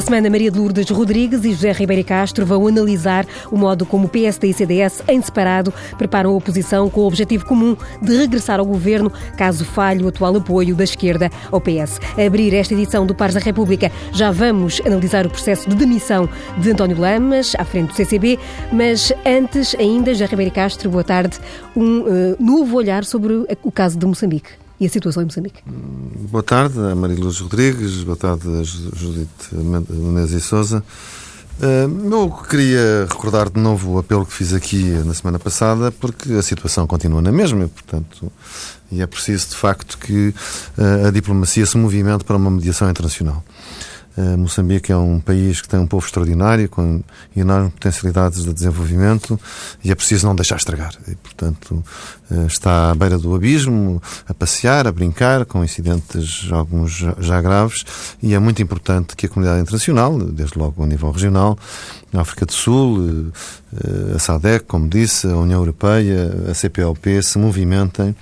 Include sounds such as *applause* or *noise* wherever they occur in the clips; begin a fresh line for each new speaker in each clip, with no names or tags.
Esta semana, Maria de Lourdes Rodrigues e José Ribeiro Castro vão analisar o modo como o PSD e CDS, em separado, preparam a oposição com o objetivo comum de regressar ao governo caso falhe o atual apoio da esquerda ao PS. A abrir esta edição do Pares da República, já vamos analisar o processo de demissão de António Lamas, à frente do CCB, mas antes ainda, José Ribeiro Castro, boa tarde, um uh, novo olhar sobre o caso de Moçambique e a situação em Moçambique.
Boa tarde, a Maria Luz Rodrigues, boa tarde Judite Menezes e Souza. Eh, eu queria recordar de novo o apelo que fiz aqui na semana passada, porque a situação continua na mesma, portanto, e é preciso de facto que eh, a diplomacia se movimente para uma mediação internacional. Uh, Moçambique é um país que tem um povo extraordinário, com enormes potencialidades de desenvolvimento e é preciso não deixar estragar. E, portanto, uh, está à beira do abismo, a passear, a brincar, com incidentes alguns já graves e é muito importante que a comunidade internacional, desde logo a nível regional, a África do Sul, uh, a SADEC, como disse, a União Europeia, a CPLP, se movimentem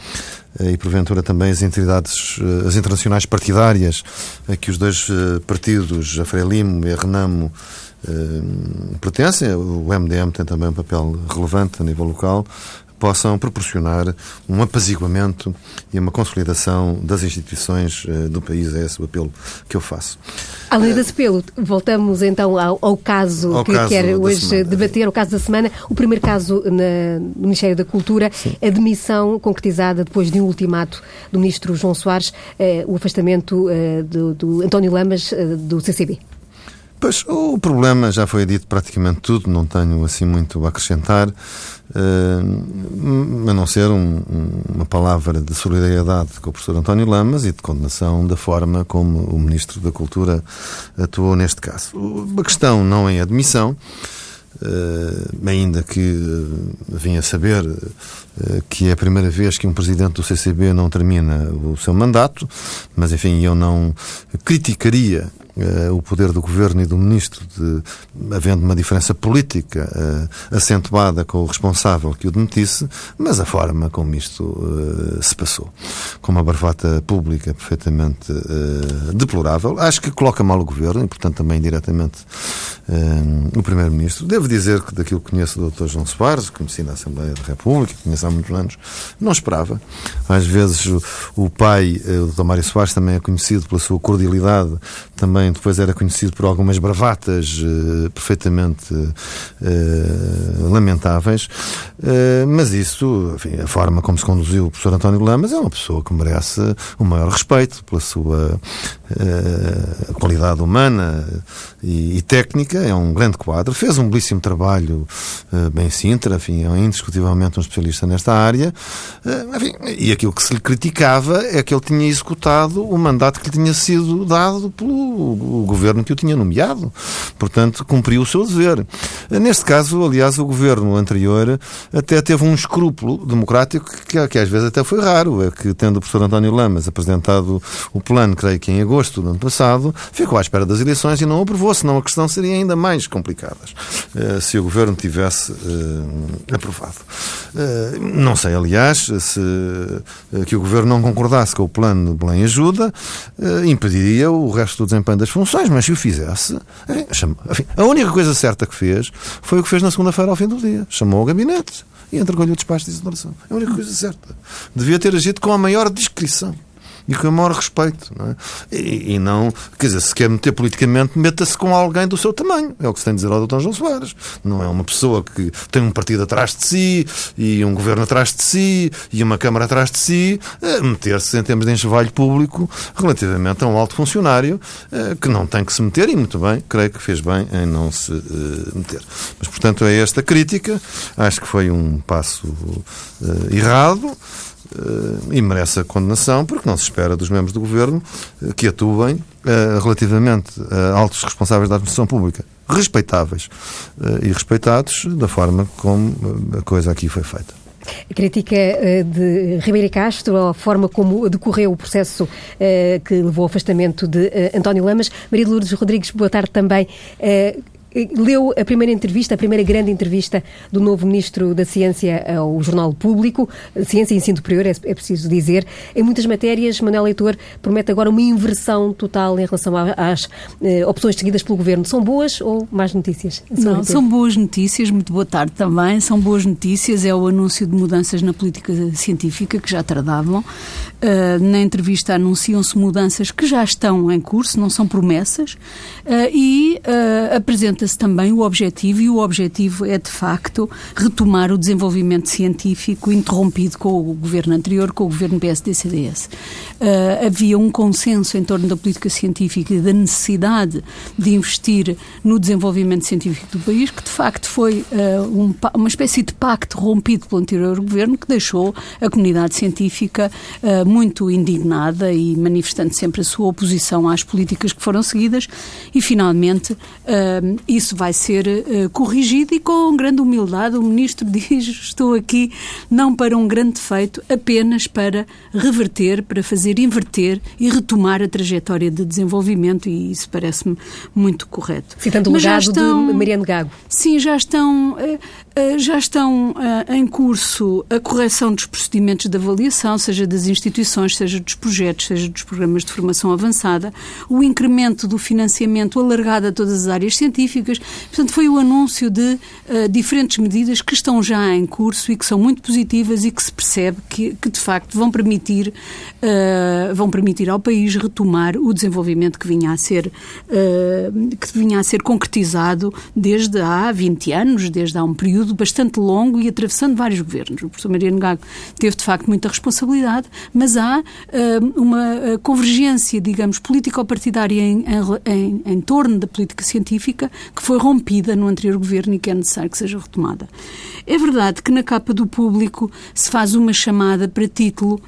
e porventura também as entidades, as internacionais partidárias a que os dois partidos, a Frelimo e a Renamo, pertencem. O MDM tem também um papel relevante a nível local possam proporcionar um apaziguamento e uma consolidação das instituições do país. É esse o apelo que eu faço.
Além desse apelo, voltamos então ao, ao caso ao que caso quer hoje semana. debater, o caso da semana. O primeiro caso na, no Ministério da Cultura, Sim. a demissão concretizada depois de um ultimato do Ministro João Soares, eh, o afastamento eh, do, do, António Lamas eh, do CCB.
Pois, o problema já foi dito praticamente tudo, não tenho assim muito a acrescentar, uh, a não ser um, uma palavra de solidariedade com o professor António Lamas e de condenação da forma como o Ministro da Cultura atuou neste caso. A questão não é admissão, Uh, ainda que uh, vinha saber uh, que é a primeira vez que um presidente do CCB não termina o seu mandato, mas enfim, eu não criticaria uh, o poder do governo e do ministro, de, havendo uma diferença política uh, acentuada com o responsável que o demitisse, mas a forma como isto uh, se passou, com uma barbata pública perfeitamente deplorável, acho que coloca mal o governo e, portanto, também diretamente o primeiro-ministro. Devo dizer que daquilo que conheço do Dr. João Soares, conheci na Assembleia da República, conheço há muitos anos, não esperava. Às vezes o, o pai, o Dr. Mário Soares, também é conhecido pela sua cordialidade, também também depois era conhecido por algumas bravatas uh, perfeitamente uh, lamentáveis, uh, mas isso, enfim, a forma como se conduziu o professor António Lamas é uma pessoa que merece o maior respeito pela sua qualidade humana e, e, técnica, é um grande quadro, fez um belíssimo trabalho bem Sintra, enfim, é indiscutivelmente um especialista nesta área, enfim, e aquilo que se lhe criticava é que ele tinha executado o mandato que lhe tinha sido dado pelo governo que o tinha nomeado. Portanto, cumpriu o seu dever. Neste caso, aliás, o governo anterior até teve um escrúpulo democrático que, que às vezes até foi raro. É que, tendo o professor António Lamas apresentado o plano, creio que em agosto do ano passado, ficou à espera das eleições e não aprovou, senão a questão seria ainda mais complicada uh, se o governo tivesse uh, aprovado. Uh, não sei, aliás, se que o governo não concordasse com o plano de Belém Ajuda, impediria o resto do desempenho das funções, mas se o fizesse, enfim, a única coisa certa que fez foi o que fez na segunda-feira ao fim do dia. Chamou o gabinete e entregou-lhe o despacho de exoneração. É a única coisa certa. Devia ter agido com a maior discrição e com o maior respeito. Não é? e, e, não, quer dizer, se quer meter politicamente, meta-se com alguém do seu tamanho. É o que se tem a dizer ao Dr. João Soares. Não é uma pessoa que tem um partido atrás de si e um governo atrás de si e uma Câmara atrás de si, meter-se em termos de enxovalho público relativamente a um alto funcionário eh, que não tem que se meter e muito bem, creio que fez bem em não se eh, meter. Mas, portanto, é esta crítica. Acho que foi um passo eh, errado. Uh, e merece a condenação, porque não se espera dos membros do governo uh, que atuem uh, relativamente a altos responsáveis da administração pública, respeitáveis e respeitados da forma como a coisa aqui foi feita.
A crítica de Ribeiro Castro, a forma como decorreu o processo que levou ao afastamento de António Lamas. Maria Lourdes Rodrigues, boa tarde também leu a primeira entrevista, a primeira grande entrevista do novo Ministro da Ciência ao Jornal Público, Ciência e Ensino Superior, é, é preciso dizer. Em muitas matérias, Manuel Leitor promete agora uma inversão total em relação às eh, opções seguidas pelo Governo. São boas ou más notícias?
Não, são boas notícias. Muito boa tarde também. São boas notícias. É o anúncio de mudanças na política científica que já tardavam. Uh, na entrevista anunciam-se mudanças que já estão em curso, não são promessas, uh, e uh, apresenta-se também o objetivo, e o objetivo é, de facto, retomar o desenvolvimento científico interrompido com o governo anterior, com o governo PSD-CDS. havia um consenso em torno da política científica e da necessidade de investir no desenvolvimento científico do país, que de facto foi um, uma espécie de pacto rompido pelo anterior governo que deixou a comunidade científica muito indignada e manifestando sempre a sua oposição às políticas que foram seguidas e, finalmente, uh, isso vai ser uh, corrigido e, com grande humildade, o Ministro *laughs* diz estou aqui não para um grande feito, apenas para reverter, para fazer inverter e retomar a trajetória de desenvolvimento e isso parece-me muito correto.
Citando o legado estão, de Mariano Gago.
Sim, já estão, uh, já estão em curso a correção dos procedimentos de avaliação, seja das instituições instituições, seja dos projetos, seja dos programas de formação avançada, o incremento do financiamento alargado a todas as áreas científicas. Portanto, foi o anúncio de uh, diferentes medidas que estão já em curso e que são muito positivas e que se percebe que, que de facto vão permitir, uh, vão permitir ao país retomar o desenvolvimento que vinha a ser, uh, que vinha a ser concretizado desde há 20 anos, desde há um período bastante longo e atravessando vários governos. O professor Mariano Gago teve de facto muita responsabilidade, mas mas há uh, uma eh, convergência, digamos, político-partidária em, em, em, torno da política científica que foi rompida no anterior governo e que é necessário que seja retomada. É verdade que na capa do público se faz uma chamada para título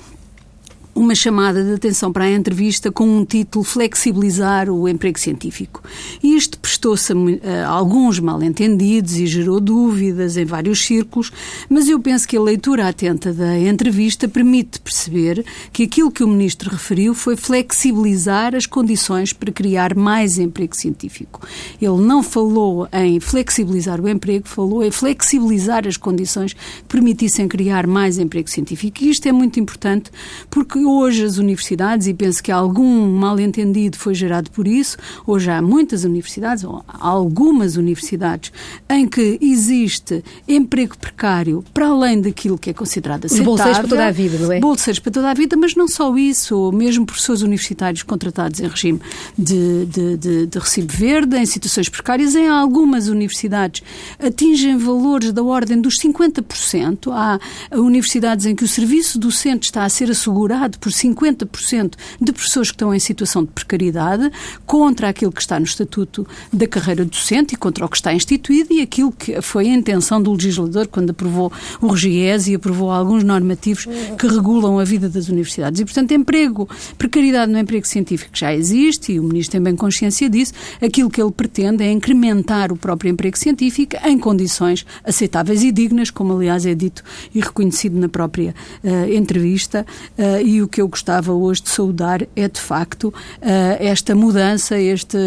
uma chamada de atenção para a entrevista com um título Flexibilizar o emprego científico. E isto prestou-se a, alguns mal-entendidos e gerou dúvidas em vários círculos, mas eu penso que a leitura atenta da entrevista permite perceber que aquilo que o Ministro referiu foi flexibilizar as condições para criar mais emprego científico. Ele não falou em flexibilizar o emprego, falou em flexibilizar as condições que permitissem criar mais emprego científico. E isto é muito importante porque hoje as universidades, e penso que algum mal-entendido foi gerado por isso, hoje há muitas universidades, ou algumas universidades, em que existe emprego precário para além daquilo que é considerado aceitável.
Bolseiros para toda a vida, não é?
Bolseiros para toda a vida, mas não só isso, mesmo professores universitários contratados em regime de, de, de, de recibo verde, em situações precárias, em algumas universidades atingem valores da ordem dos 50%. Há universidades em que o serviço docente está a ser assegurado por 50% de professores que estão em situação de precariedade, contra aquilo que está no Estatuto da Carreira Docente e contra o que está instituído e aquilo que foi a intenção do legislador quando aprovou o RGES e aprovou alguns normativos que regulam a vida das universidades. E, portanto, emprego, precariedade no emprego científico já existe e o Ministro tem bem consciência disso. Aquilo que ele pretende é incrementar o próprio emprego científico em condições aceitáveis e dignas, como aliás é dito e reconhecido na própria uh, entrevista, uh, e o que eu gostava hoje de saudar é, de facto, eh, esta mudança, este,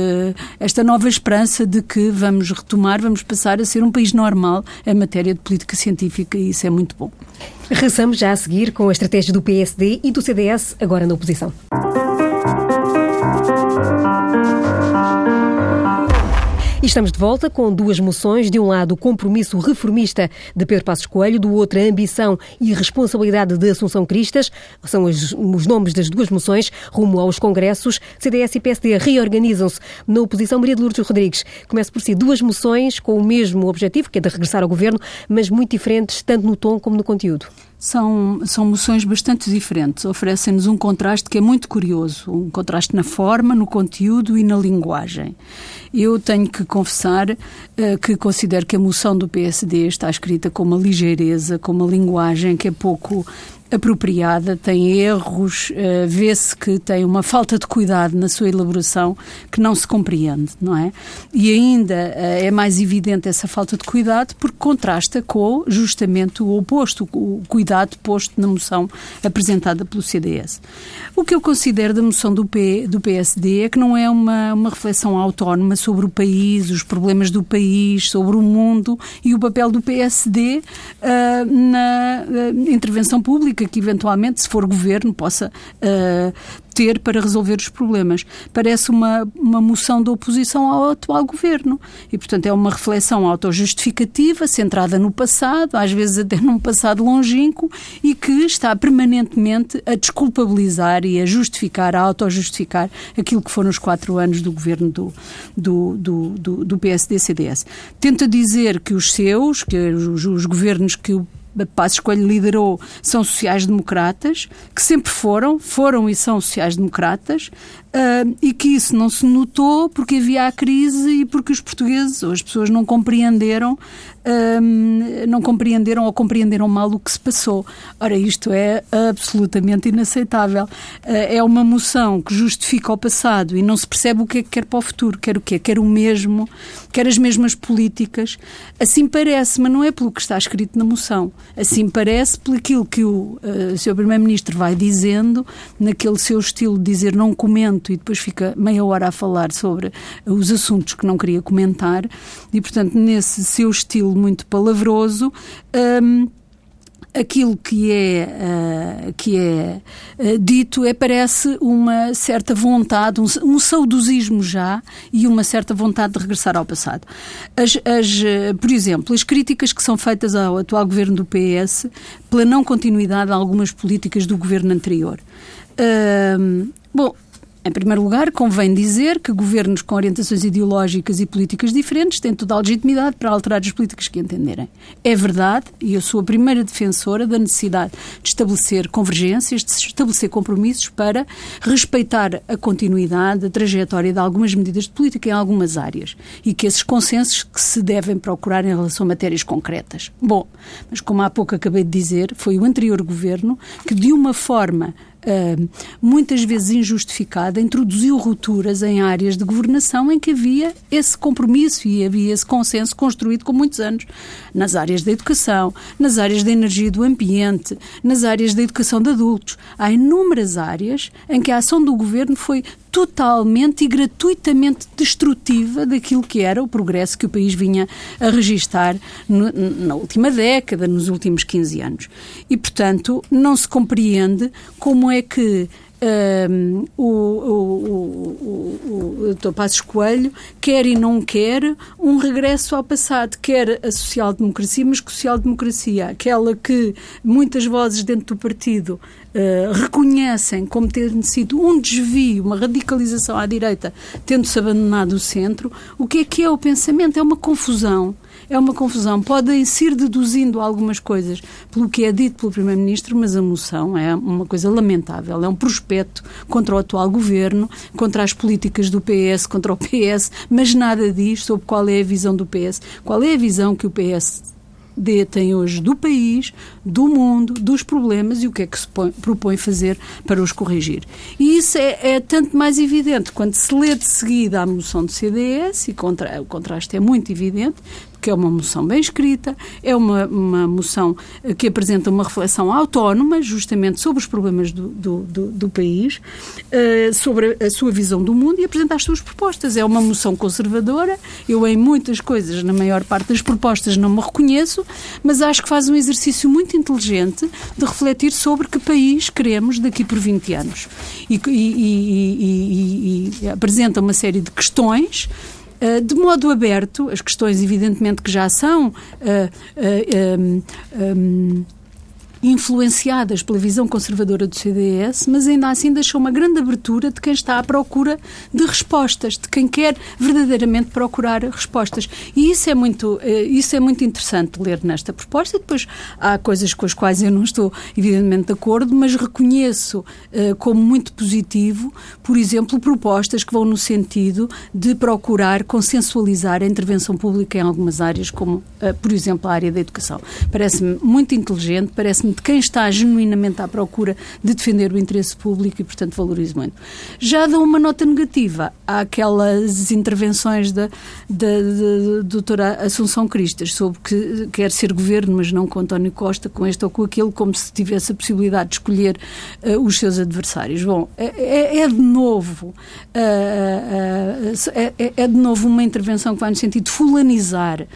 esta nova esperança de que vamos retomar, vamos passar a ser um país normal em matéria de política científica e isso é muito bom.
Regressamos já a seguir com a estratégia do PSD e do CDS, agora na oposição. E estamos de volta com duas moções. De um lado, o compromisso reformista de Pedro Passos Coelho, do outro, a ambição e responsabilidade de Assunção Cristas. São os, os nomes das duas moções rumo aos congressos. CDS e PSD reorganizam-se na oposição. Maria de Lourdes Rodrigues, começa por si duas moções com o mesmo objetivo, que é de regressar ao governo, mas muito diferentes, tanto no tom como no conteúdo
são, são moções bastante diferentes. Oferecem-nos um contraste que é muito curioso, um contraste na forma, no conteúdo e na linguagem. Eu tenho que confessar uh, que considero que a moção do PSD está escrita com uma ligeireza, com uma linguagem que é pouco apropriada, tem erros, uh, vê-se que tem uma falta de cuidado na sua elaboração que não se compreende, não é? E ainda uh, é mais evidente essa falta de cuidado porque contrasta com justamente o oposto, o cuidado posto na moção apresentada pelo CDS. O que eu considero da moção do, P, do PSD é que não é uma, uma reflexão autónoma sobre o país, os problemas do país, sobre o mundo e o papel do PSD uh, na uh, intervenção pública, que eventualmente, se for governo, possa uh, ter para resolver os problemas. Parece uma, uma moção de oposição ao atual governo. E, portanto, é uma reflexão autojustificativa, centrada no passado, às vezes até num passado longínquo, e que está permanentemente a desculpabilizar e a justificar, a autojustificar aquilo que foram os quatro anos do governo do, do, do, do, do PSD-CDS. Tenta dizer que os seus, que os, os governos que o Passos Coelho liderou são sociais-democratas, que sempre foram, foram e são sociais-democratas, uh, e que isso não se notou porque havia a crise e porque os portugueses ou as pessoas não compreenderam não compreenderam ou compreenderam mal o que se passou. Ora, isto é absolutamente inaceitável. Uh, é uma moção que justifica o passado e não se percebe o que é que quer para o futuro. Quer o quê? Quer o mesmo, quer as mesmas políticas. Assim parece, mas não é pelo que está escrito na moção. Assim parece pelo aquilo que o uh, Sr. Primeiro-Ministro vai dizendo, naquele seu estilo de dizer não comento e depois fica meia hora a falar sobre os assuntos que não queria comentar. E, portanto, nesse seu estilo muito palavroso. Um, aquilo que é, uh, que é uh, dito é, parece, uma certa vontade, um, um, saudosismo já e uma certa vontade de regressar ao passado. As, as, uh, por exemplo, as críticas que são feitas ao atual governo do PS pela não continuidade de algumas políticas do governo anterior. bom, em primeiro lugar, convém dizer que governos com orientações ideológicas e políticas diferentes têm toda a legitimidade para alterar as políticas que entenderem. É verdade, e eu sou a primeira defensora da necessidade de estabelecer convergências, de estabelecer compromissos para respeitar a continuidade, a trajetória de algumas medidas de política em algumas áreas e que esses consensos que se devem procurar em relação a matérias concretas. Bom, mas como há pouco acabei de dizer, foi o anterior governo que, de uma forma muitas vezes injustificada, introduziu rupturas em áreas de governação em que havia esse compromisso e havia esse consenso construído com muitos anos. Nas áreas da educação, nas áreas da energia e do ambiente, nas áreas da educação de adultos. Há inúmeras áreas em que a ação do governo foi totalmente e gratuitamente destrutiva daquilo que era o progresso que o país vinha a registar no, na última década, nos últimos 15 anos. E, portanto, não se compreende como é que um, o, o, o, o, Dr. Passos Coelho quer e não quer um regresso ao passado, quer a social-democracia, mas que social-democracia, aquela que muitas vozes dentro do partido uh, reconhecem como tendo sido um desvio, uma radicalização à direita, tendo-se abandonado o centro, o que é que é o pensamento? É uma confusão é uma confusão. Podem-se ir deduzindo algumas coisas pelo que é dito pelo Primeiro-Ministro, mas a moção é uma coisa lamentável. É um prospecto contra o atual governo, contra as políticas do PS, contra o PS, mas nada diz sobre qual é a visão do PS, qual é a visão que o PS tem hoje do país, do mundo, dos problemas e o que é que se propõe fazer para os corrigir. E isso é, é, tanto mais evidente quando se lê de seguida a moção do CDS, e contra, o contraste é muito evidente, que é uma moção bem escrita, é uma, uma moção eh, que apresenta uma reflexão autónoma, justamente sobre os problemas do, do, do, do país, uh, sobre a sua visão do mundo e apresenta as suas propostas. É uma moção conservadora, eu em muitas coisas, na maior parte das propostas, não me reconheço, mas acho que faz um exercício muito inteligente de refletir sobre que país queremos daqui por 20 anos. E, e, e, e apresenta uma série de questões de modo aberto, as questões evidentemente que já são uh, uh, um, influenciadas pela visão conservadora do CDS, mas ainda assim deixou uma grande abertura de quem está à procura de respostas, de quem quer verdadeiramente procurar respostas. E isso é muito, eh, isso é muito interessante ler nesta proposta. Depois há coisas com as quais eu não estou evidentemente de acordo, mas reconheço eh, como muito positivo, por exemplo, propostas que vão no sentido de procurar consensualizar a intervenção pública em algumas áreas, como, eh, por exemplo, a área da educação. Parece-me muito inteligente, parece-me de quem está genuinamente à procura de defender o interesse público e, portanto, valorizo muito. Já dou uma nota negativa àquelas intervenções da, da, da, doutora Assunção Cristas sobre que quer ser governo, mas não com António Costa, com este ou com aquele, como se tivesse a possibilidade de escolher uh, os seus adversários. Bom, é, é, é de novo uh, uh, é, é, de novo uma intervenção que vai no sentido de fulanizar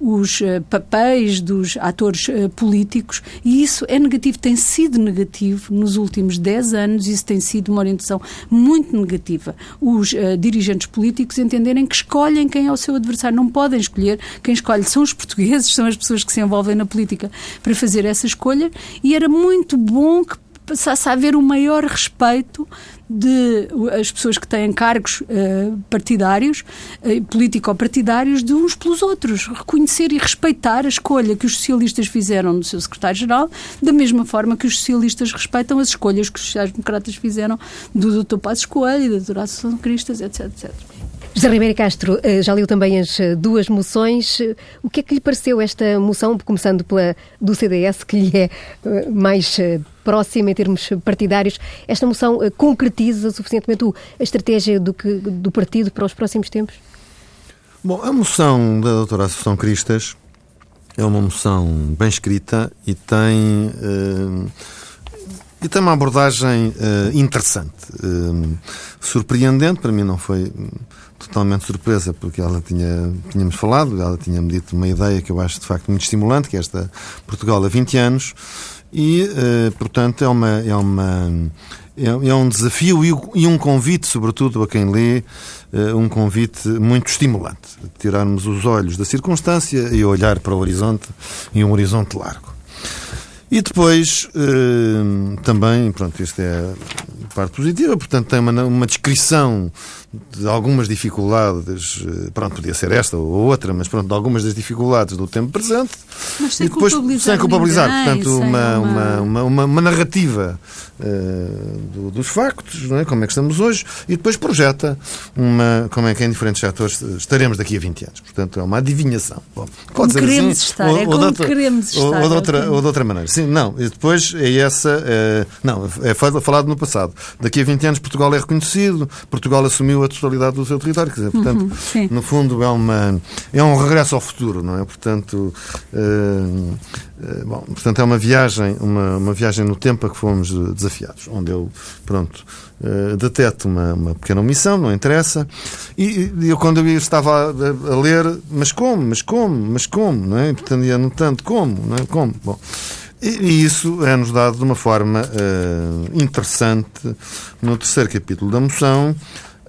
os papéis dos atores políticos e isso é negativo, tem sido negativo nos últimos 10 anos, isso tem sido uma orientação muito negativa. Os dirigentes políticos entenderem que escolhem quem é o seu adversário, não podem escolher, quem escolhe. São os portugueses, *laughs* são as pessoas que se envolvem na política para fazer essa escolha. E era muito bom que passasse a haver um maior respeito de as pessoas que têm cargos uh, partidários, uh, político-partidários, de uns pelos outros. Reconhecer e respeitar a escolha que os socialistas fizeram do seu secretário-geral, da mesma forma que os socialistas respeitam as escolhas que os sociais-democratas fizeram do Dr. Passos Coelho da Dra. Associação Cristas, etc, etc.
José Ribeiro Castro, eh, já leu também as eh, duas moções. O que é que lhe pareceu esta moção, começando pela do CDS, que lhe é eh, mais próxima em termos partidários? Esta moção concretiza suficientemente a estratégia do, que, do partido para os próximos tempos?
Bom, a moção da doutora Assunção Cristas é uma moção bem escrita e tem... E tem uma abordagem interessante, surpreendente. Para mim, não foi totalmente surpresa, porque ela tinha, tínhamos falado, ela tinha-me dito uma ideia que eu acho de facto muito estimulante, que é esta Portugal há 20 anos, e, uh, portanto, é uma. É uma é, é um desafio e, um convite, sobretudo a quem lê, um convite muito estimulante. Tirarmos os olhos da circunstância e olhar para o horizonte, e um horizonte largo. E depois, eh, também, pronto, isto é a parte positiva, portanto, tem uma, uma descrição de algumas dificuldades, eh, pronto, podia ser esta ou outra, mas pronto, de algumas das dificuldades do tempo presente.
Mas sem e depois, culpabilizar.
Sem culpabilizar, ninguém, portanto, uma, uma... Uma, uma, uma, narrativa uh, do, dos factos, não é? como é que estamos hoje, e depois projeta uma, como é que em diferentes setores estaremos daqui a 20 anos. Portanto, é uma adivinhação.
Bom, como queremos assim, estar, ou, é ou como outra, queremos estar.
Ou, de outra, ou de outra maneira. Sim, não, e depois é essa, é, não, é falado no passado. Daqui a 20 anos Portugal é reconhecido, Portugal assumiu a totalidade do seu território. Quer dizer, portanto, uhum, no fundo, é, uma, é um regresso ao futuro, não é? Portanto, uh, uh, bom, portanto é uma viagem, uma, uma viagem no tempo a que fomos desafiados, onde eu, pronto, uh, deteto uma, uma pequena omissão, não interessa, e, e eu quando eu estava a, a, ler, mas como, mas como, mas como, não é? Portanto, ia notando como, não é? Como, bom... E isso é-nos dado de uma forma uh, interessante no terceiro capítulo da moção,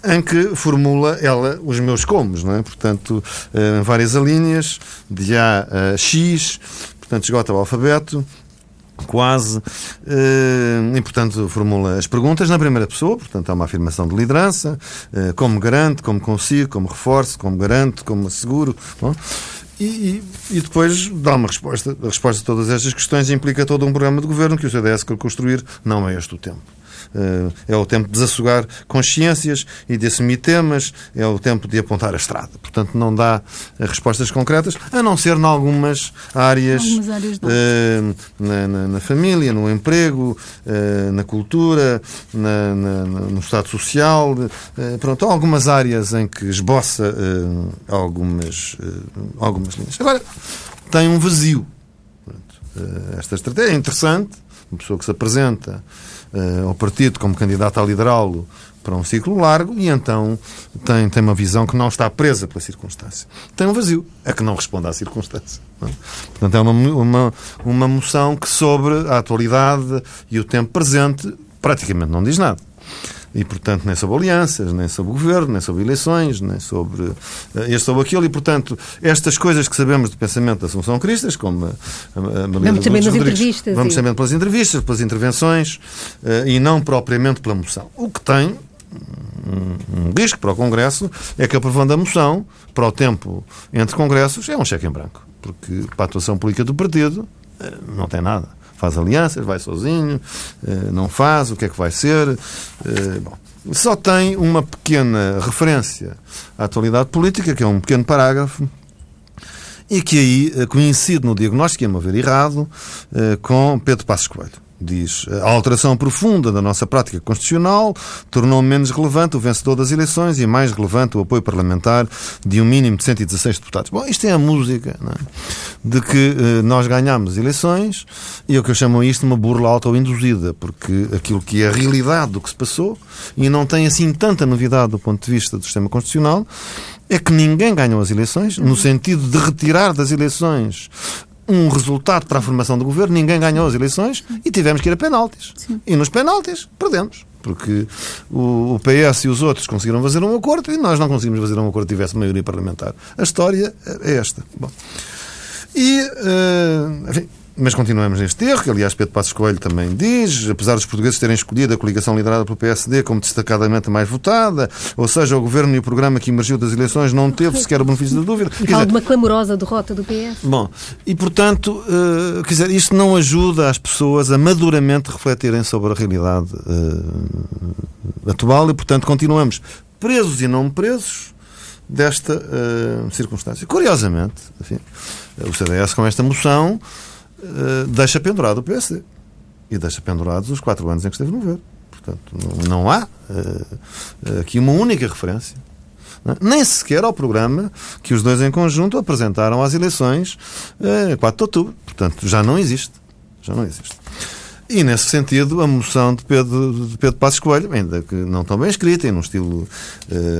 em que formula ela os meus comos, não é? Portanto, em várias alíneas, de A a X, portanto, esgota o alfabeto, quase, e portanto formula as perguntas na primeira pessoa, portanto há uma afirmação de liderança, como garanto, como consigo, como reforço, como garanto, como asseguro, bom, e, e, depois dá uma resposta. A resposta a todas estas questões implica todo um programa de governo que o CDS quer construir, não é este o tempo. Eh, é o tempo de desassogar consciências e de assumir temas, é o tempo de apontar a estrada. Portanto, não dá respostas concretas, a não ser em algumas áreas, algumas áreas uh, na, na, na, família, no emprego, na cultura, na, no Estado Social. Pronto, há algumas áreas em que esboça algumas, algumas linhas. Agora, tem um vazio. Esta estratégia é interessante, uma pessoa que se apresenta uh, ao partido como candidato a liderá-lo para um ciclo largo e então tem, tem uma visão que não está presa pela circunstância. Tem um vazio, é que não responde à circunstância. É? Portanto, é uma, uma, uma moção que sobre a atualidade e o tempo presente praticamente não diz nada. E, portanto, nem sobre alianças, nem sobre o governo, nem sobre eleições, nem sobre uh, este sobre aquilo. E, portanto, estas coisas que sabemos do pensamento da Assunção Cristas, como a, a, a
Vamos também nas entrevistas.
Vamos também pelas entrevistas, pelas intervenções, uh, e não propriamente pela moção. O que tem um, risco para o Congresso é que aprovando a moção, para o tempo entre congressos, é um cheque em branco. Porque para a atuação política do partido uh, não tem nada faz alianças, vai sozinho, eh, não faz, o que é que vai ser. Eh, bom, só tem uma pequena referência à atualidade política, que é um pequeno parágrafo, e que aí coincide no diagnóstico, a meu ver errado, com Pedro Passos Coelho diz a alteração profunda da nossa prática constitucional tornou menos relevante o vencedor das eleições e mais relevante o apoio parlamentar de um mínimo de 116 deputados. Bom, isto é a música é? de que eh, nós ganhamos eleições e é o que eu chamo isto de uma burla auto-induzida, porque aquilo que é a realidade do que se passou e não tem assim tanta novidade do ponto de vista do sistema constitucional é que ninguém ganhou as eleições, no sentido de retirar das eleições um resultado para a formação do governo, ninguém ganhou as eleições e tivemos que ir a penaltis. Sim. E nos penaltis perdemos. Porque o, PS e os outros conseguiram fazer um acordo e nós não conseguimos fazer um acordo que tivesse maioria parlamentar. A história é esta. Bom. E, uh, enfim, mas continuamos neste erro, que aliás Pedro Passos Coelho também diz, apesar dos portugueses terem escolhido a coligação liderada pelo PSD como destacadamente mais votada, ou seja, o governo e o programa que emergiu das eleições não teve sequer o benefício da dúvida.
E fala de uma clamorosa derrota do PS.
Bom, e portanto, uh, quer dizer, isto não ajuda as pessoas a maduramente refletirem sobre a realidade uh, atual e, portanto, continuamos presos e não presos desta uh, circunstância. Curiosamente, enfim, o CDS com esta moção deixa pendurado o PSD. E deixa pendurados os quatro anos em que esteve no governo. Portanto, não, há uh, aqui uma única referência. Não? É? Nem sequer ao programa que os dois em conjunto apresentaram às eleições uh, 4 de outubro. Portanto, já não existe. Já não existe. E, nesse sentido, a moção de Pedro, de Pedro Passos Coelho, ainda que não tão bem escrita e num estilo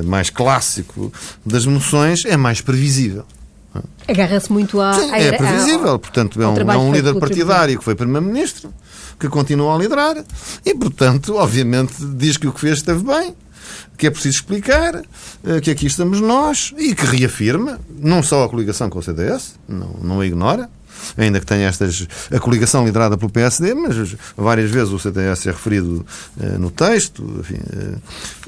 mais clássico das moções, é mais previsível.
Agarra-se muito à.
Sim, é previsível. Portanto, é um, é um líder partidário que foi Primeiro-Ministro, que continua a liderar e, portanto, obviamente, diz que o que fez esteve bem que é preciso explicar, eh, que aqui estamos nós e que reafirma não só a coligação com o CDS, não, não a ignora, ainda que tenha estas, a coligação liderada pelo PSD, mas várias vezes o CDS é referido uh, no texto, enfim, uh,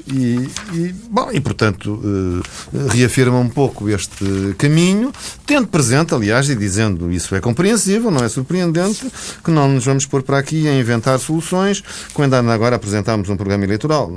e, e, bom, e portanto uh, reafirma um pouco este caminho, tendo presente, aliás, e dizendo isso é compreensível, não é surpreendente, que não nos vamos pôr para aqui a inventar soluções quando agora apresentámos um programa eleitoral,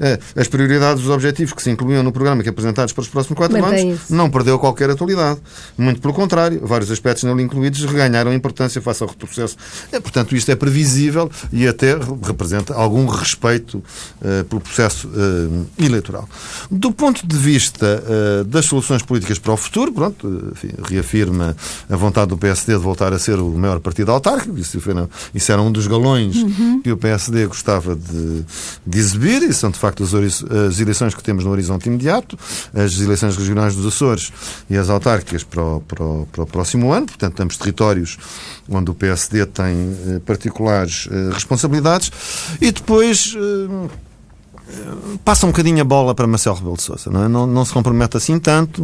é? As prioridades os objetivos que se incluíam no programa que apresentados para os próximos quatro anos não perdeu qualquer atualidade. Muito pelo contrário, vários aspectos nele incluídos incluídos, reganharam importância face ao retrocesso. É, portanto, isto é previsível e até representa algum respeito uh, pelo processo uh, eleitoral. Do ponto de vista uh, das soluções políticas para o futuro, pronto, enfim, reafirma a vontade do PSD de voltar a ser o maior partido autárquico. Isso, foi, não, isso era um dos galões uhum. que o PSD gostava de, de exibir e são, de facto, as, as eleições que temos no horizonte imediato, as eleições regionais dos Açores e as autárquicas para o, para o, para o próximo ano. Portanto, estamos territórios onde o PSD tem eh, particulares eh, responsabilidades, e depois eh, passa um bocadinho a bola para Marcelo Rebelo de Sousa, não, é? não, não, se compromete assim tanto,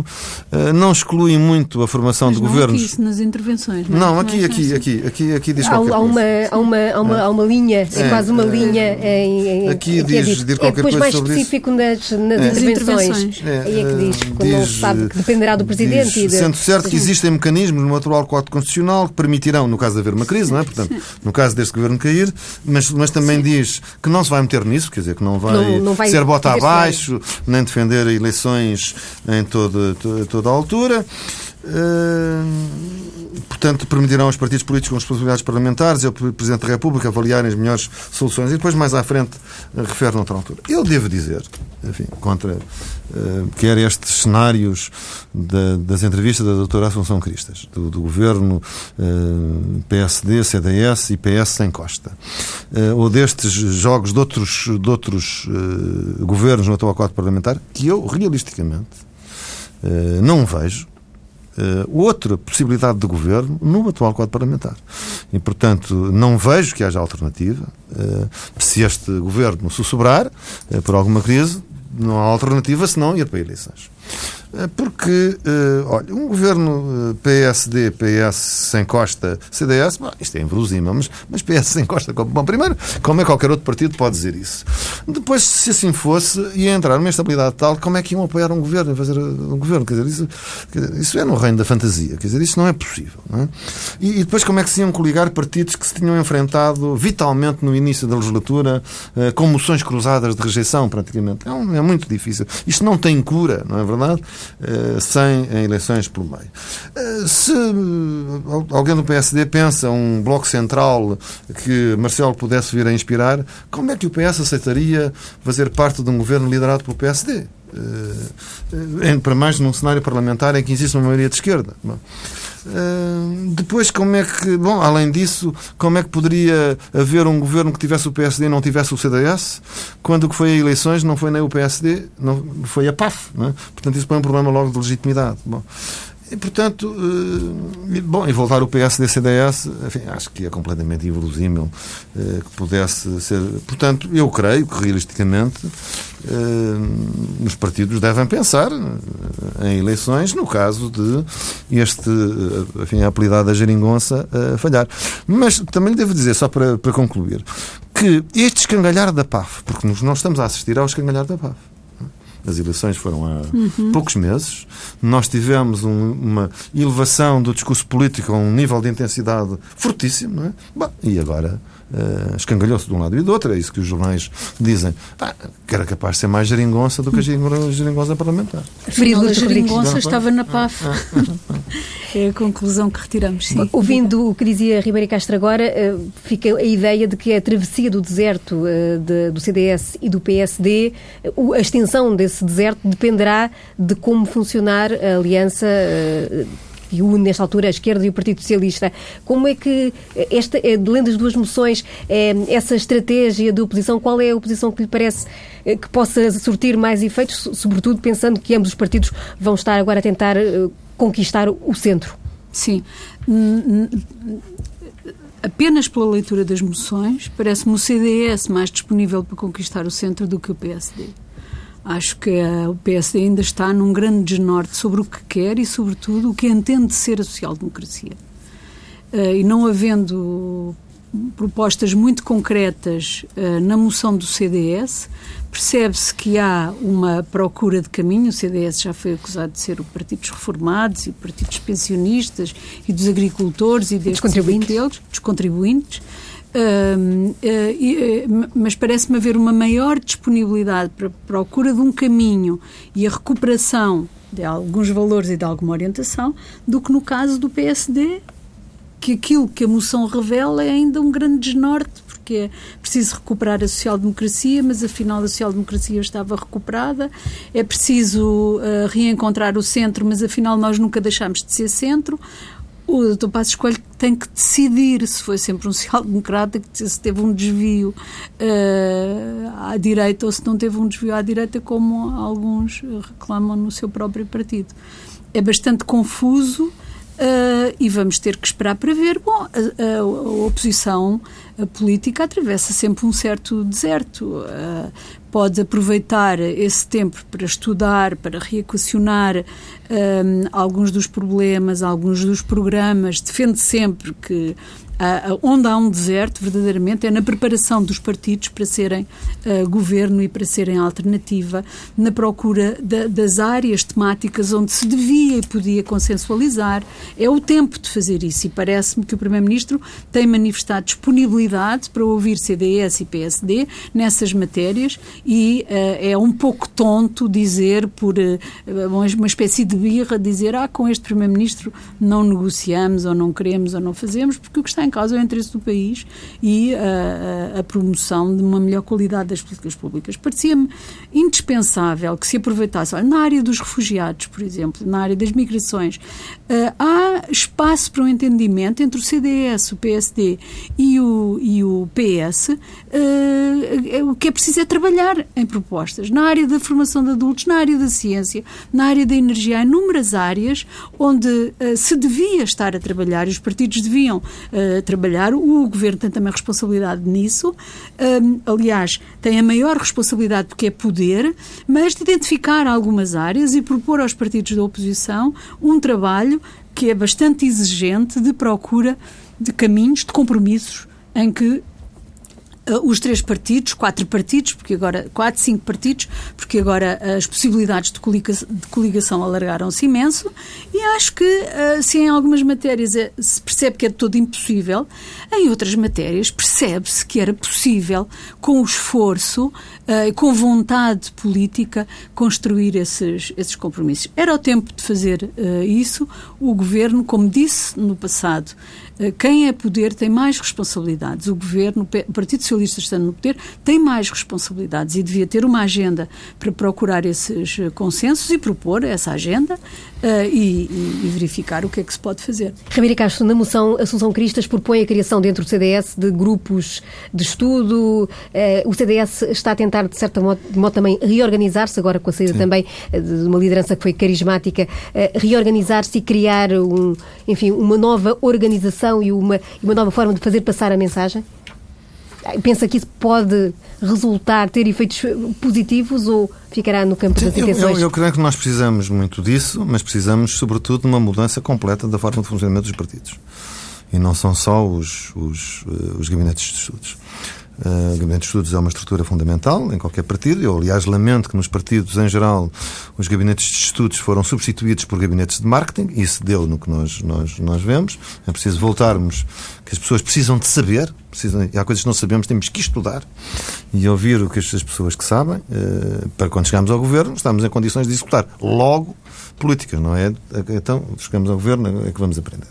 uh, não exclui muito a formação
Mas
de não governos.
Aqui, nas intervenções.
Não, não aqui, aqui, aqui, aqui, aqui diz há, qualquer
há uma,
coisa.
Há uma, há uma, há uma linha, é, é quase uma é, linha em,
em, aqui diz, diz, diz qualquer
é depois
coisa
mais
sobre
específico nas, nas é. intervenções. É, Aí é que diz, quando diz, sabe que dependerá do Presidente. Diz,
de, sendo certo que existem mecanismos no atual Código Constitucional que permitirão, no caso de haver uma crise, não é? Portanto, no caso deste governo cair, mas, mas também Sim. diz que não se vai meter nisso, quer dizer, que não vai, não, não vai ser bota abaixo, nem defender eleições em toda, toda, toda a altura. Uh, portanto, permitirão aos partidos políticos com responsabilidades parlamentares e ao Presidente da República avaliarem as melhores soluções. E depois, mais à frente, uh, refere noutra altura. Eu devo dizer, enfim, contra uh, quer estes cenários da, das entrevistas da doutora Assunção Cristas, do, do governo uh, PSD, CDS e PS sem Costa, ou destes jogos de outros, de outros governos no atual quadro parlamentar, que eu, realisticamente, não vejo uh, outra possibilidade de governo no atual quadro parlamentar. E, portanto, não vejo que haja alternativa. Uh, se este governo se sobrar uh, por alguma crise, não há alternativa senão ir para eleições. Eh, porque, uh, olha, um governo eh, PSD, PS sem Costa, CDS, bom, isto é inverosímil, mas, mas PS sem Costa, bom, primeiro, como é que qualquer outro partido pode dizer isso? Depois, se assim fosse, ia entrar numa estabilidade tal, como é que iam apoiar um governo, fazer um governo? Quer dizer, isso, quer dizer, isso é no reino da fantasia. Quer dizer, isso não é possível. Não é? E, e, depois, como é que se iam coligar partidos que se tinham enfrentado vitalmente no início da legislatura, eh, com moções cruzadas de rejeição, praticamente? É, um, é, muito difícil. Isto não tem cura, não é verdade? Eh, sem eleições pelo meio. Eh, se alguém do PSD pensa um bloco central que Marcelo pudesse vir a inspirar, como é que o PS aceitaria fazer parte de um governo liderado pelo PSD? Uh, para mais num cenário parlamentar em que existe uma maioria de esquerda. Uh, depois, como é que, bom, além disso, como é que poderia haver um governo que tivesse o PSD e não tivesse o CDS, quando o que foi a eleições não foi nem o PSD, não foi a PAF. É? Portanto, isso põe um problema logo de legitimidade. Bom, e, portanto, eh, bom, e voltar o PSD-CDS, acho que é completamente inverosímil eh, que pudesse ser. Portanto, eu creio que, realisticamente, eh, os partidos devem pensar em eleições no caso de este, enfim, a apelidada da geringonça falhar. Mas também lhe devo dizer, só para, para concluir, que este escangalhar da PAF, porque nós estamos a assistir ao escangalhar da PAF, as eleições foram há uhum. poucos meses. Nós tivemos um, uma elevação do discurso político a um nível de intensidade fortíssimo, não é? Bom, e agora uh, escangalhou-se de um lado e do outro. É isso que os jornais dizem. Ah, que era capaz de ser mais geringonça do que a geringonça parlamentar.
Afinal, a geringonça estava na PAF. *laughs* é a conclusão que retiramos, sim.
Ouvindo o que dizia Ribeiro Castro agora, uh, fica a ideia de que a travessia do deserto uh, de, do CDS e do PSD, a extensão desse deserto dependerá de como funcionar a aliança que une nesta altura a esquerda e o Partido Socialista. Como é que, esta, é, lendo as duas moções, é, essa estratégia de oposição, qual é a oposição que lhe parece que possa surtir mais efeitos, sobretudo pensando que ambos os partidos vão estar agora a tentar conquistar o centro?
Sim. Apenas pela leitura das moções, parece-me o CDS mais disponível para conquistar o centro do que o PSD. Acho que uh, o PSD ainda está num grande desnorte sobre o que quer e, sobretudo, o que entende ser a social-democracia. Uh, e não havendo propostas muito concretas uh, na moção do CDS, percebe-se que há uma procura de caminho. O CDS já foi acusado de ser o Partido dos Reformados e o Partido dos Pensionistas e dos Agricultores e
dos contribuintes.
dos contribuintes. Uh, uh, mas parece-me haver uma maior disponibilidade para a procura de um caminho e a recuperação de alguns valores e de alguma orientação do que no caso do PSD, que aquilo que a moção revela é ainda um grande desnorte, porque é preciso recuperar a social-democracia, mas afinal a social-democracia estava recuperada, é preciso uh, reencontrar o centro, mas afinal nós nunca deixámos de ser centro o Dr. Passos Coelho tem que decidir se foi sempre um social-democrata, se teve um desvio uh, à direita ou se não teve um desvio à direita, como alguns reclamam no seu próprio partido. É bastante confuso Uh, e vamos ter que esperar para ver. Bom, a, a, a oposição a política atravessa sempre um certo deserto. Uh, pode aproveitar esse tempo para estudar, para reequacionar uh, alguns dos problemas, alguns dos programas. Defende sempre que Uh, onde há um deserto, verdadeiramente, é na preparação dos partidos para serem uh, governo e para serem alternativa, na procura da, das áreas temáticas onde se devia e podia consensualizar. É o tempo de fazer isso e parece-me que o Primeiro-Ministro tem manifestado disponibilidade para ouvir CDS e PSD nessas matérias e uh, é um pouco tonto dizer, por uma espécie de birra, dizer ah, com este Primeiro-Ministro não negociamos ou não queremos ou não fazemos, porque o que está em causa é o interesse do país e a, a, a promoção de uma melhor qualidade das políticas públicas. Parecia-me indispensável que se aproveitasse, olha, na área dos refugiados, por exemplo, na área das migrações, uh, há espaço para um entendimento entre o CDS, o PSD e o, e o PS. Eh, o que é preciso é trabalhar em propostas na área da formação de adultos, na área da ciência, na área da energia, há inúmeras áreas onde se devia estar a trabalhar e os partidos deviam trabalhar. O governo tem também responsabilidade nisso. Um, aliás, tem a maior responsabilidade porque é poder, mas de identificar algumas áreas e propor aos partidos da oposição um trabalho que é bastante exigente de procura de caminhos, de compromissos em que os três partidos, quatro partidos, porque agora, quatro, cinco partidos, porque agora as possibilidades de coligação, de coligação alargaram-se imenso e acho que uh, se em algumas matérias é, se percebe que é de todo impossível, em outras matérias percebe-se que era possível, com o esforço, uh, com vontade política, construir esses, esses compromissos. Era o tempo de fazer uh, isso. O Governo, como disse no passado, quem é poder tem mais responsabilidades. O Governo, o Partido Socialista estando no poder, tem mais responsabilidades e devia ter uma agenda para procurar esses consensos e propor essa agenda uh, e, e, verificar o que é que se pode fazer.
Ribeiro Castro, na moção, Assunção Cristas propõe a criação dentro do CDS de grupos de estudo. Uh, o CDS está a tentar, de certa modo, de modo também, reorganizar-se, agora com a saída Sim. também eh, de uma liderança que foi carismática, uh, reorganizar-se e criar, um, enfim, uma nova organização e uma, uma nova forma de fazer passar a mensagem? Pensa que isso pode resultar, ter efeitos positivos ou ficará no campo das intenções?
Eu, eu, eu, creio que nós precisamos muito disso, mas precisamos, sobretudo, de uma mudança completa da forma de funcionamento dos partidos. E não são só os, os, eh, os gabinetes de estudos. Uh, gabinete de estudos é uma estrutura fundamental em qualquer partido. Eu, aliás, lamento que nos partidos, em geral, os gabinetes de estudos foram substituídos por gabinetes de marketing. Isso deu no que nós, nós, nós vemos. É preciso voltarmos, que as pessoas precisam de saber. Precisam, há coisas que não sabemos, temos que estudar e ouvir o que as pessoas que sabem, uh, para quando chegamos ao governo, estamos em condições de executar logo políticas, não é? Então, chegamos ao governo, é que vamos aprender.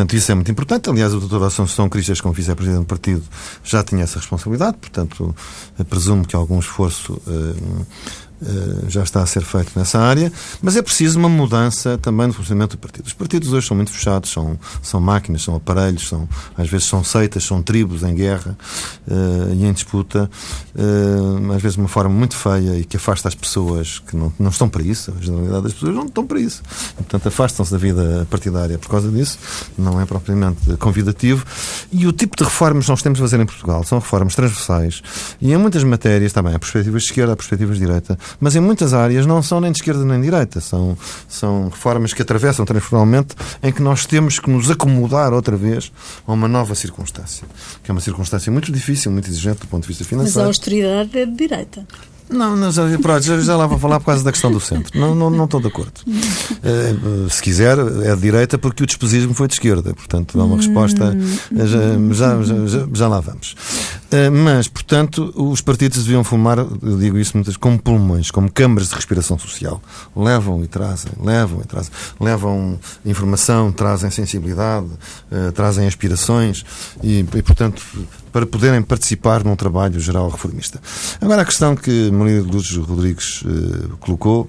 Portanto, isso é muito importante. Aliás, o Dr. Assunção Cristas, como vice-presidente do partido, já tinha essa responsabilidade. Portanto, presumo que algum esforço eh, já está a ser feito nessa área, mas é preciso uma mudança também no funcionamento do partido. Os partidos hoje são muito fechados, são, são máquinas, são aparelhos, são, às vezes são seitas, são tribos em guerra uh, e em disputa, uh, às vezes de uma forma muito feia e que afasta as pessoas que não, não estão para isso, a generalidade das pessoas não estão para isso. Portanto, afastam-se da vida partidária por causa disso, não é propriamente convidativo. E o tipo de reformas que nós temos de fazer em Portugal são reformas transversais e em muitas matérias, também, há perspectivas de esquerda, há perspectivas de direita, mas em muitas áreas não são nem de esquerda nem de direita. São, são reformas que atravessam transformalmente em que nós temos que nos acomodar outra vez a uma nova circunstância, que é uma circunstância muito difícil, muito exigente do ponto de vista financeiro.
Mas a austeridade é de direita.
Não, não já, pronto, já, já lá vou falar por causa da questão do centro. Não, não, não estou de acordo. Uh, se quiser, é de direita porque o despesismo foi de esquerda. Portanto, há uma resposta. Já, já, já, já lá vamos. Uh, mas, portanto, os partidos deviam fumar, eu digo isso muitas como pulmões, como câmaras de respiração social. Levam e trazem, levam e trazem. Levam informação, trazem sensibilidade, uh, trazem aspirações e, e, portanto, para poderem participar num trabalho geral reformista. Agora, a questão que Maria de Luz Rodrigues uh, colocou,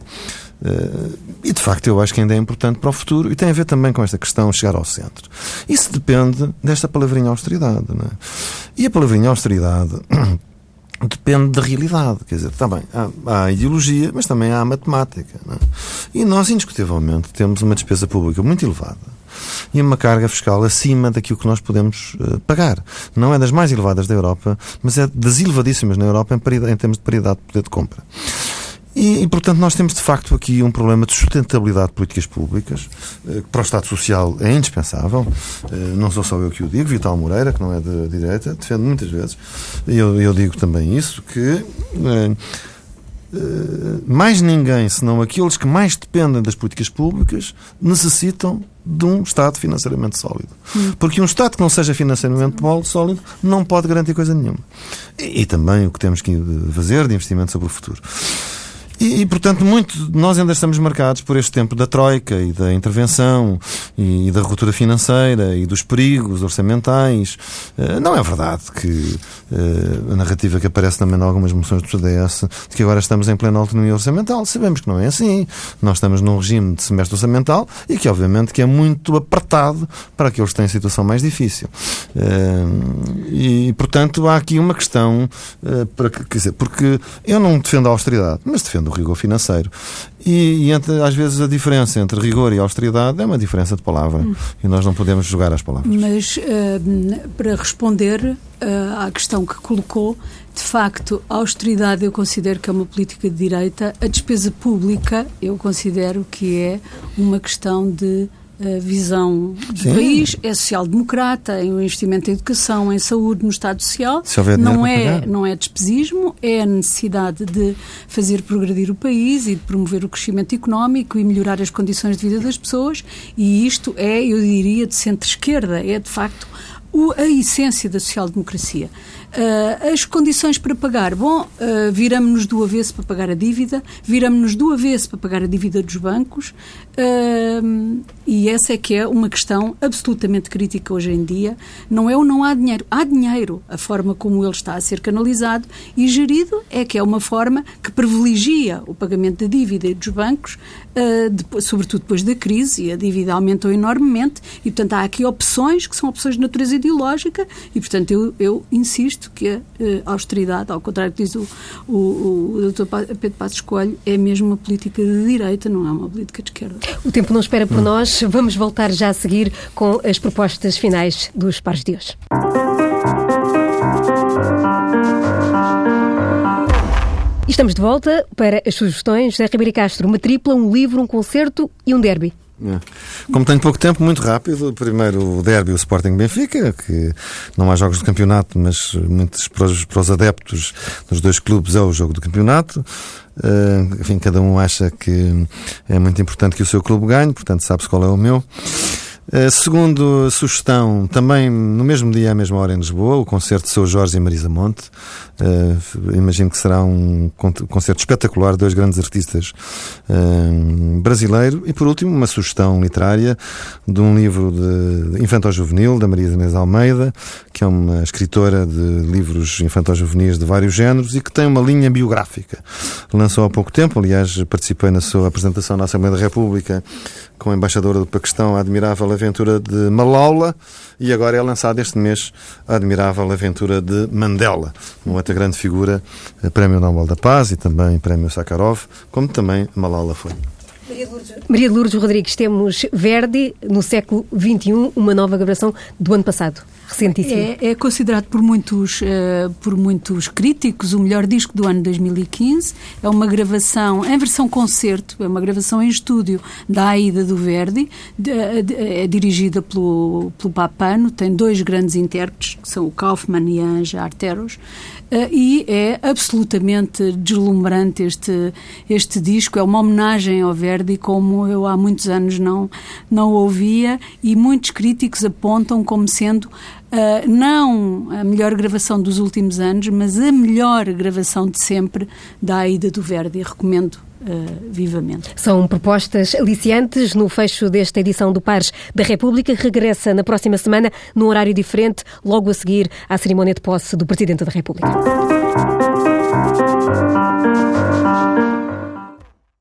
uh, e de facto eu acho que ainda é importante para o futuro, e tem a ver também com esta questão chegar ao centro. Isso depende desta palavrinha austeridade. Não é? E a palavrinha austeridade. *clears throat* depende da realidade. Quer dizer, também há, há ideologia, mas também há matemática. É? E nós, indiscutivelmente, temos uma despesa pública muito elevada e uma carga fiscal acima daquilo que nós podemos uh, pagar. Não é das mais elevadas da Europa, mas é das elevadíssimas na Europa em, termos de paridade de poder de compra. E, e, portanto, nós temos de facto aqui um problema de sustentabilidade de políticas públicas, eh, que para o Estado Social é indispensável. Eh, não sou só eu que o digo, Vital Moreira, que não é de direita, defende muitas vezes, eu, eu digo também isso, que eh, mais ninguém, senão aqueles que mais dependem das políticas públicas, necessitam de um Estado financeiramente sólido. Hum. Porque um Estado que não seja financeiramente sólido não pode garantir coisa nenhuma. E, e também o que temos que fazer de investimento sobre o futuro. E, e, portanto, muito nós ainda estamos marcados por este tempo da troika e da intervenção e, e da ruptura financeira e dos perigos orçamentais. Uh, não é verdade que uh, a narrativa que aparece também em algumas moções do CDS de que agora estamos em plena autonomia orçamental. Sabemos que não é assim. Nós estamos num regime de semestre orçamental e que, obviamente, que é muito apertado para aqueles que têm situação mais difícil. Uh, e, portanto, há aqui uma questão para, quer dizer, porque eu não defendo a austeridade, mas defendo o rigor financeiro. E, e entre, às vezes a diferença entre rigor e austeridade é uma diferença de palavra. Hum. E nós não podemos jogar as palavras.
Mas uh, para responder uh, à questão que colocou, de facto, a austeridade eu considero que é uma política de direita, a despesa pública eu considero que é uma questão de visão do Sim. país, é social-democrata, em um investimento em educação, em saúde, no Estado Social. não é, não é despesismo, é a necessidade de fazer progredir o país e de promover o crescimento económico e melhorar as condições de vida das pessoas. E isto é, eu diria, de centro-esquerda, é de facto a essência da social-democracia. Uh, as condições para pagar, bom, uh, viramos-nos do avesso para pagar a dívida, viramos-nos do avesso para pagar a dívida dos bancos, uh, e essa é que é uma questão absolutamente crítica hoje em dia. Não é ou não há dinheiro, há dinheiro. A forma como ele está a ser canalizado e gerido é que é uma forma que privilegia o pagamento da dívida dos bancos, depois, sobretudo depois da crise, e a dívida aumentou enormemente, e portanto há aqui opções que são opções de natureza ideológica, e portanto eu, eu insisto que a eh, austeridade, ao contrário do que diz o, o, o Dr. Pedro Passos Coelho, é mesmo uma política de direita, não é uma política de esquerda.
O tempo não espera por hum. nós. Vamos voltar já a seguir com as propostas finais dos pares de hoje. estamos de volta para as sugestões. José Ribeiro Castro, uma tripla, um livro, um concerto e um derby.
É. Como tenho pouco tempo, muito rápido. Primeiro o derby, o Sporting Benfica, que não há jogos do campeonato, mas muitos para os, para os adeptos dos dois clubes é o jogo do campeonato. Uh, enfim, cada um acha que é muito importante que o seu clube ganhe, portanto sabe-se qual é o meu. Uh, segundo sugestão, também no mesmo dia, à mesma hora em Lisboa, o concerto de São Jorge e Marisa Monte. Uh, imagino que será um concerto espetacular, dois grandes artistas uh, brasileiros. E por último, uma sugestão literária de um livro de infanto-juvenil, da Maria Inês Almeida, que é uma escritora de livros infanto-juvenis de vários géneros e que tem uma linha biográfica. Lançou há pouco tempo, aliás, participei na sua apresentação na Assembleia da República com a embaixadora do Paquistão, a admirável aventura de Malaula, e agora é lançada este mês a admirável aventura de Mandela, uma outra grande figura, eh, Prémio Nobel da Paz e também Prémio Sakharov, como também Malala foi.
Maria de Lourdes. Rodrigues, temos Verdi no século XXI, uma nova gravação do ano passado recentíssimo.
É, é considerado por muitos, uh, por muitos críticos o melhor disco do ano 2015. É uma gravação em versão concerto, é uma gravação em estúdio da Aida do Verdi, é dirigida pelo, pelo Papano, tem dois grandes intérpretes, que são o Kaufmann e a Anja Arteros, uh, e é absolutamente deslumbrante este, este disco. É uma homenagem ao Verdi, como eu há muitos anos não, não ouvia, e muitos críticos apontam como sendo Uh, não a melhor gravação dos últimos anos, mas a melhor gravação de sempre da Aida do Verde. Recomendo Uh, vivamente.
São propostas aliciantes no fecho desta edição do Pares da República. Regressa na próxima semana, num horário diferente, logo a seguir à cerimónia de posse do Presidente da República.